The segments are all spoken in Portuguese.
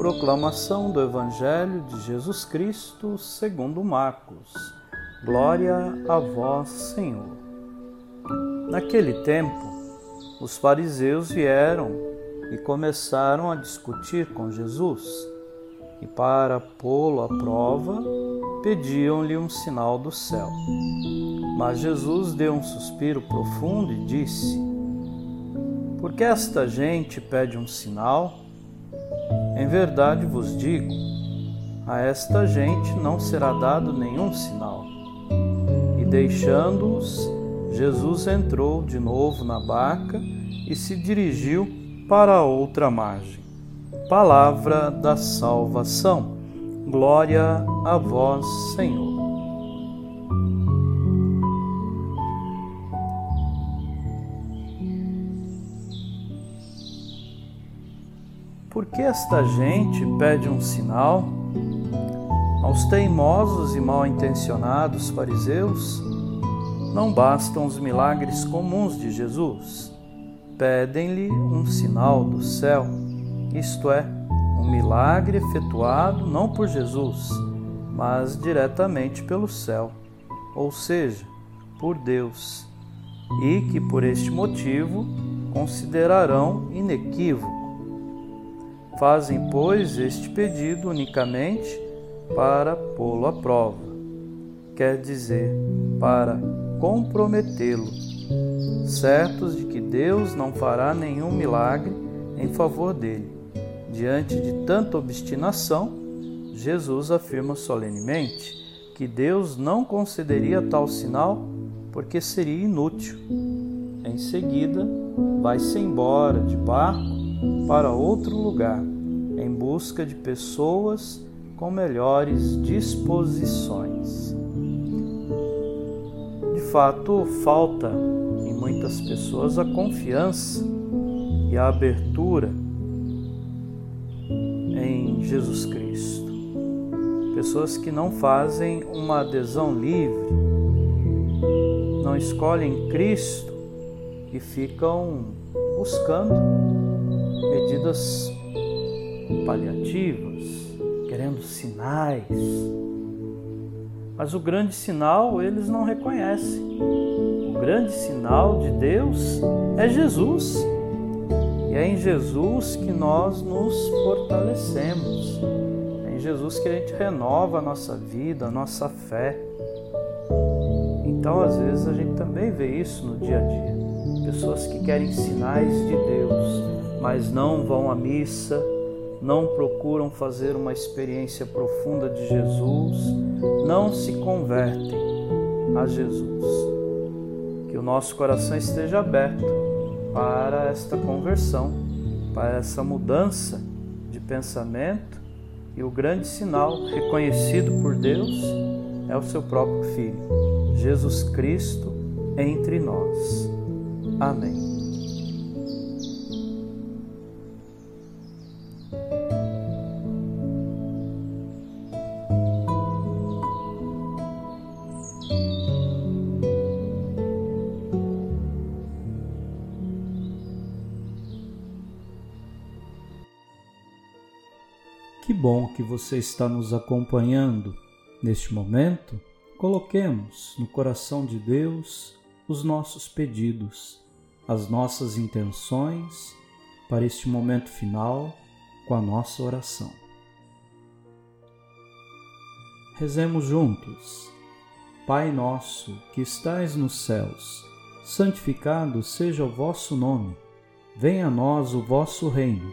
Proclamação do Evangelho de Jesus Cristo segundo Marcos. Glória a vós, Senhor. Naquele tempo, os fariseus vieram e começaram a discutir com Jesus. E para pô-lo à prova, pediam-lhe um sinal do céu. Mas Jesus deu um suspiro profundo e disse: Por que esta gente pede um sinal? Em verdade vos digo, a esta gente não será dado nenhum sinal. E deixando-os, Jesus entrou de novo na barca e se dirigiu para a outra margem. Palavra da salvação. Glória a vós, Senhor. Por que esta gente pede um sinal? Aos teimosos e mal intencionados fariseus, não bastam os milagres comuns de Jesus. Pedem-lhe um sinal do céu, isto é, um milagre efetuado não por Jesus, mas diretamente pelo céu, ou seja, por Deus, e que por este motivo considerarão inequívoco Fazem, pois, este pedido unicamente para pô-lo à prova, quer dizer, para comprometê-lo, certos de que Deus não fará nenhum milagre em favor dele. Diante de tanta obstinação, Jesus afirma solenemente que Deus não concederia tal sinal porque seria inútil. Em seguida, vai-se embora de barco para outro lugar em busca de pessoas com melhores disposições. De fato, falta em muitas pessoas a confiança e a abertura em Jesus Cristo. Pessoas que não fazem uma adesão livre, não escolhem Cristo e ficam buscando medidas paliativas, querendo sinais. Mas o grande sinal eles não reconhecem. O grande sinal de Deus é Jesus. E é em Jesus que nós nos fortalecemos. É em Jesus que a gente renova a nossa vida, a nossa fé. Então, às vezes, a gente também vê isso no dia a dia. Pessoas que querem sinais de Deus, mas não vão à missa, não procuram fazer uma experiência profunda de Jesus, não se convertem a Jesus. Que o nosso coração esteja aberto para esta conversão, para essa mudança de pensamento e o grande sinal reconhecido por Deus é o seu próprio Filho, Jesus Cristo, entre nós. Amém. Que bom que você está nos acompanhando neste momento. Coloquemos no coração de Deus os nossos pedidos, as nossas intenções para este momento final com a nossa oração. Rezemos juntos. Pai nosso, que estais nos céus, santificado seja o vosso nome. Venha a nós o vosso reino.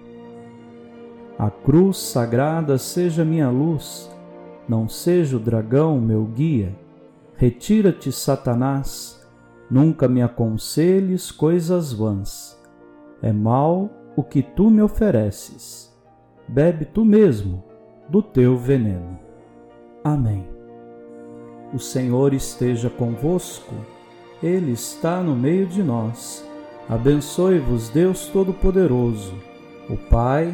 A cruz sagrada seja minha luz, não seja o dragão meu guia. Retira-te, Satanás, nunca me aconselhes coisas vãs. É mal o que tu me ofereces. Bebe tu mesmo do teu veneno. Amém. O Senhor esteja convosco, Ele está no meio de nós. Abençoe-vos, Deus Todo-Poderoso, o Pai,